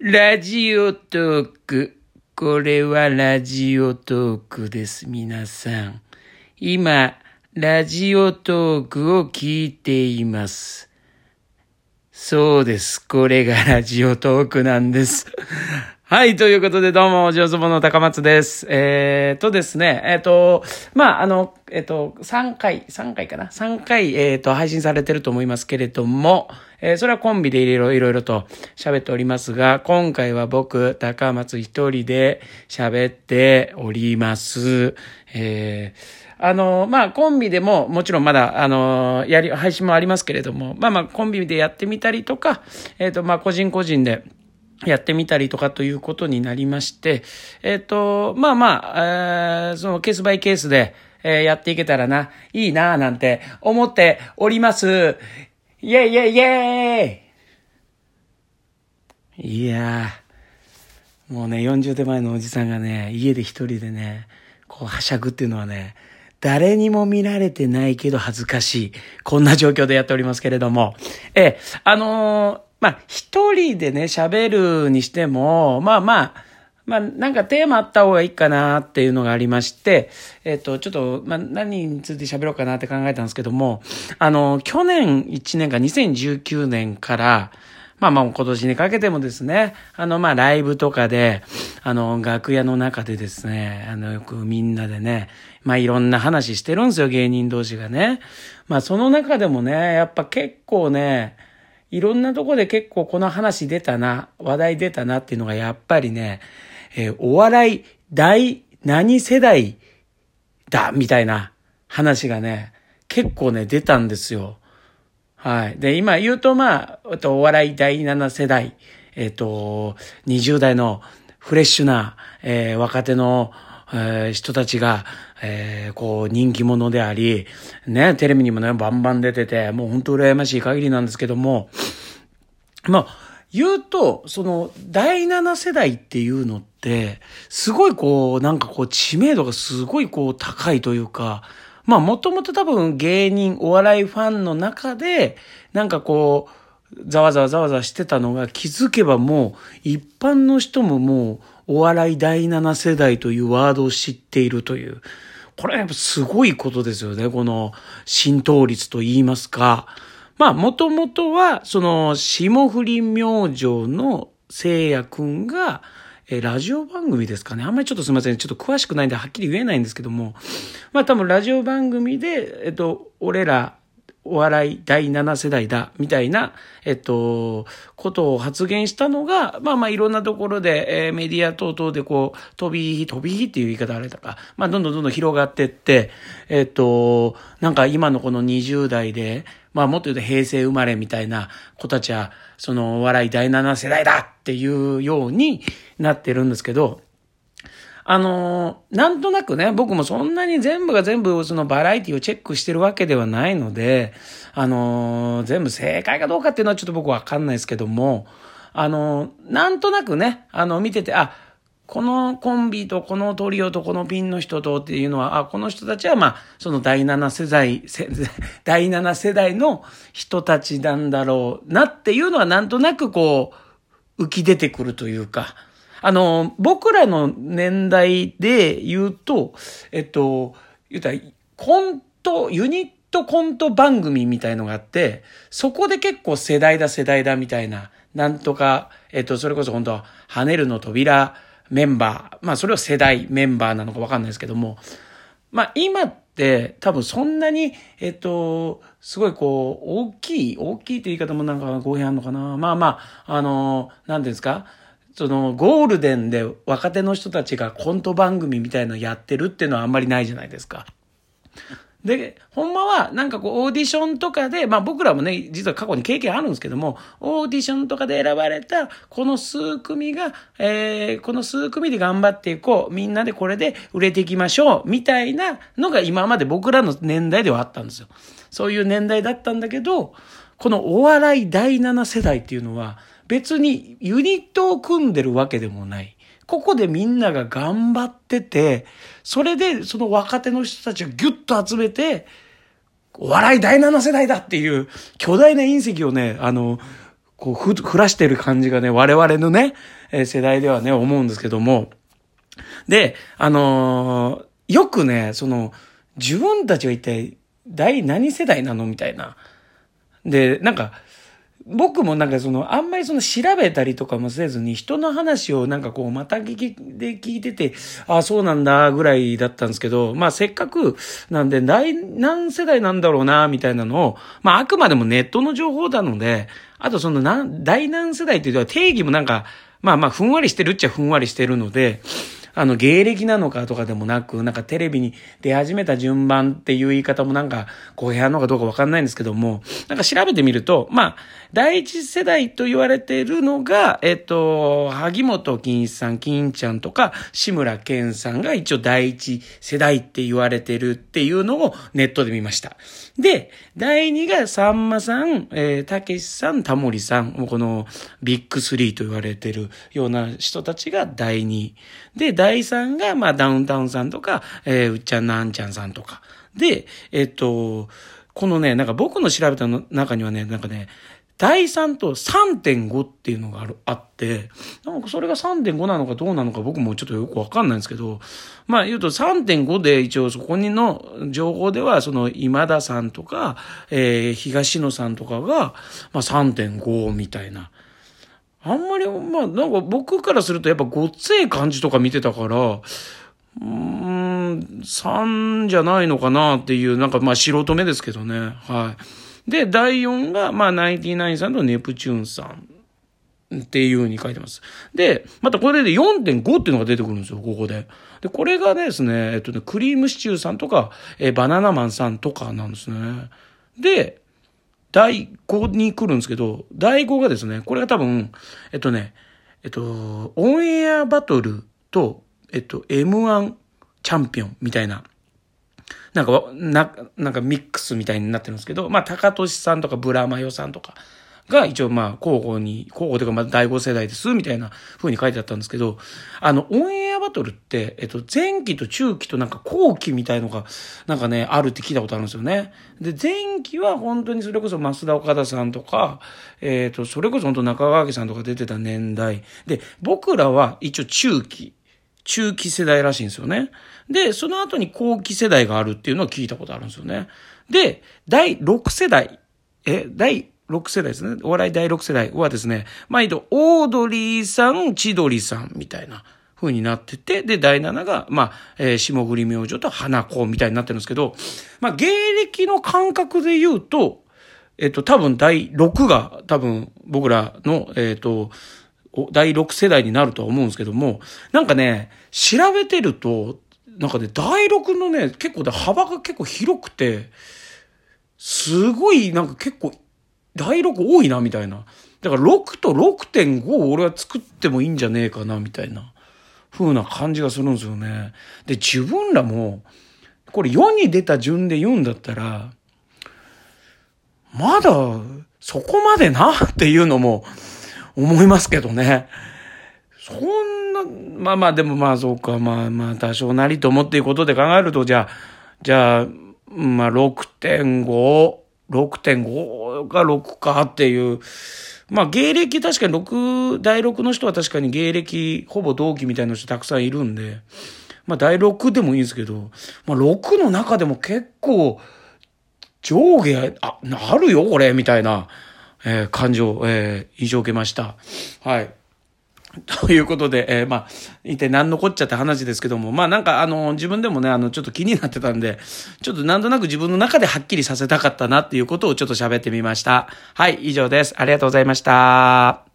ラジオトーク。これはラジオトークです、皆さん。今、ラジオトークを聞いています。そうです。これがラジオトークなんです。はい。ということで、どうも、お上手の高松です。えー、とですね、えっ、と、まあ、あの、えっ、と、3回、3回かな ?3 回、えっ、と、配信されてると思いますけれども、えーそれはコンビでいろいろ、と喋っておりますが、今回は僕、高松一人で喋っております。えーあの、まあ、コンビでも、もちろんまだ、あの、やり、配信もありますけれども、まあまあ、コンビでやってみたりとか、えっ、と、まあ、個人個人で、やってみたりとかということになりまして、えっ、と、まあまあ、えーそのケースバイケースで、えーやっていけたらな、いいななんて思っております。イェイイェイイェイいやー、もうね、40手前のおじさんがね、家で一人でね、こう、はしゃぐっていうのはね、誰にも見られてないけど恥ずかしい。こんな状況でやっておりますけれども。ええ、あのーまあ、一人でね、喋るにしても、まあまあ、まあ、なんかテーマあった方がいいかなっていうのがありまして、えっ、と、ちょっと、まあ、何について喋ろうかなって考えたんですけども、あの、去年1年か2019年から、まあまあ今年にかけてもですね、あのまあライブとかで、あの楽屋の中でですね、あのよくみんなでね、まあいろんな話してるんですよ、芸人同士がね。まあその中でもね、やっぱ結構ね、いろんなとこで結構この話出たな、話題出たなっていうのがやっぱりね、えーお笑い大何世代だ、みたいな話がね、結構ね、出たんですよ。はい。で、今言うと、まあ、お笑い第7世代、えっ、と、20代のフレッシュな、えー若手の、えー人たちが、えーこう、人気者であり、ね、テレビにもね、バンバン出てて、もう本当羨ましい限りなんですけども、まあ、言うと、その、第7世代っていうのって、すごいこう、なんかこう、知名度がすごいこう、高いというか、まあ、もともと多分芸人、お笑いファンの中で、なんかこう、ざわざわざわざわしてたのが気づけばもう、一般の人ももう、お笑い第7世代というワードを知っているという、これはやっぱすごいことですよね。この浸透率と言いますか。まあ、もともとは、その、霜降り明星の聖夜くんが、えラジオ番組ですかね。あんまりちょっとすみません。ちょっと詳しくないんではっきり言えないんですけども。まあ多分ラジオ番組で、えっと、俺ら、お笑い第7世代だ、みたいな、えっと、ことを発言したのが、まあまあいろんなところで、えーメディア等々でこう、飛び火、飛び火っていう言い方あれだか、まあどんどんどんどん広がってって、えっと、なんか今のこの20代で、まあもっと言うと平成生まれみたいな子たちは、そのお笑い第7世代だっていうようになってるんですけど、あのなんとなくね、僕もそんなに全部が全部そのバラエティをチェックしてるわけではないので、あの全部正解かどうかっていうのはちょっと僕わかんないですけども、あのなんとなくね、あの、見てて、あ、このコンビとこのトリオとこのピンの人とっていうのは、あ、この人たちはまあ、その第7世代、第7世代の人たちなんだろうなっていうのはなんとなくこう、浮き出てくるというか、あの、僕らの年代で言うと、えっと、言ったら、コント、ユニットコント番組みたいのがあって、そこで結構世代だ世代だみたいな、なんとか、えっと、それこそ本当跳ねるの扉メンバー、まあそれは世代メンバーなのかわかんないですけども、まあ今って多分そんなに、えっと、すごいこう、大きい、大きいって言い方もなんか語弊あるのかな。まあまあ、あの、なんですか？そのゴールデンで若手の人たちがコント番組みたいなのやってるっていうのはあんまりないじゃないですか。で、ほんまは、なんかこう、オーディションとかで、まあ僕らもね、実は過去に経験あるんですけども、オーディションとかで選ばれた、この数組が、えー、この数組で頑張っていこう、みんなでこれで売れていきましょう、みたいなのが今まで僕らの年代ではあったんですよ。そういう年代だったんだけど、このお笑い第7世代っていうのは、別にユニットを組んでるわけでもない。ここでみんなが頑張ってて、それでその若手の人たちをギュッと集めて、お笑い第7世代だっていう巨大な隕石をね、あの、こう、ふ、ふらしてる感じがね、我々のね、えー、世代ではね、思うんですけども。で、あのー、よくね、その、自分たちは一体、第何世代なの？みたいな。で、なんか、僕もなんかその、あんまりその調べたりとかもせずに、人の話をなんかこう、また聞きで聞いてて、ああ、そうなんだ、ぐらいだったんですけど、まあせっかくなんで、何世代なんだろうな、みたいなのを、まああくまでもネットの情報なので、あとその、な、第何世代っていうのは定義もなんか、まあまあ、ふんわりしてるっちゃふんわりしてるので、あの、芸歴なのかとかでもなく、なんかテレビに出始めた順番っていう言い方もなんか、こうやるのかどうかわかんないんですけども、なんか調べてみると、まあ、第一世代と言われているのが、えっと、萩本欽一さん、金ちゃんとか、志村けんさんが一応第一世代って言われてるっていうのをネットで見ました。で、第二がさんまさん、えー、たけしさん、タモリさん、このビッグスリーと言われてるような人たちが第二。で、第三が、まあ、ダウンタウンさんとか、えー、うっちゃんなんちゃんさんとか。で、えっと、このね、なんか僕の調べたの中にはね、なんかね、第3と3.5っていうのがある、あって、なんかそれが3.5なのかどうなのか僕もちょっとよくわかんないんですけど、まあ言うと3.5で一応そこにの情報では、その今田さんとか、えー、東野さんとかが、まあ3.5みたいな。あんまり、まあなんか僕からするとやっぱごっつい感じとか見てたから、うーん、3じゃないのかなっていう、なんかまあ素人目ですけどね。はい。で、第4が、まあ、ナインティナインさんとネプチューンさんっていう風に書いてます。で、またこれで4.5っていうのが出てくるんですよ、ここで。で、これがですね、えっとね、クリームシチューさんとか、え、バナナマンさんとかなんですね。で、第5に来るんですけど、第5がですね、これが多分、えっとね、えっと、オンエアバトルと、えっと、M1 チャンピオンみたいななんか、な、なんかミックスみたいになってるんですけど、まあ、高俊さんとかブラマヨさんとかが一応まあ、交互に、交互というかまあ、第5世代です、みたいな風に書いてあったんですけど、あの、オンエアバトルって、えっと、前期と中期となんか後期みたいのが、なんかね、あるって聞いたことあるんですよね。で、前期は本当にそれこそ増田岡田さんとか、えっ、と、それこそ本当中川家さんとか出てた年代。で、僕らは一応中期。中期世代らしいんですよね。で、その後に後期世代があるっていうのは聞いたことあるんですよね。で、第6世代、え、第6世代ですね。お笑い第6世代はですね、毎度、オードリーさん、千鳥さんみたいな風になってて、で、第7が、まあ、えー、霜降り明星と花子みたいになってるんですけど、まあ、芸歴の感覚で言うと、えっと、多分第6が、多分僕らの、えっと、第6世代になるとは思うんですけども、なんかね、調べてると、なんかね、第6のね、結構幅が結構広くて、すごいなんか結構、第6多いな、みたいな。だから6と6.5を俺は作ってもいいんじゃねえかな、みたいな、風な感じがするんですよね。で、自分らも、これ世に出た順で言うんだったら、まだ、そこまでなっていうのも、思いますけどね。そんな、まあまあでもまあそうか、まあまあ多少なりと思っていうことで考えると、じゃあ、じゃあ、まあ6.5、6.5が6かっていう、まあ芸歴確かに6、第6の人は確かに芸歴ほぼ同期みたいな人たくさんいるんで、まあ第6でもいいんですけど、まあ6の中でも結構上下、あ、なるよこれ、みたいな。えー、感情、えー、印象を受けました。はい。ということで、えー、まあ、一体何のこっちゃって話ですけども、まあなんかあの、自分でもね、あの、ちょっと気になってたんで、ちょっとなんとなく自分の中ではっきりさせたかったなっていうことをちょっと喋ってみました。はい、以上です。ありがとうございました。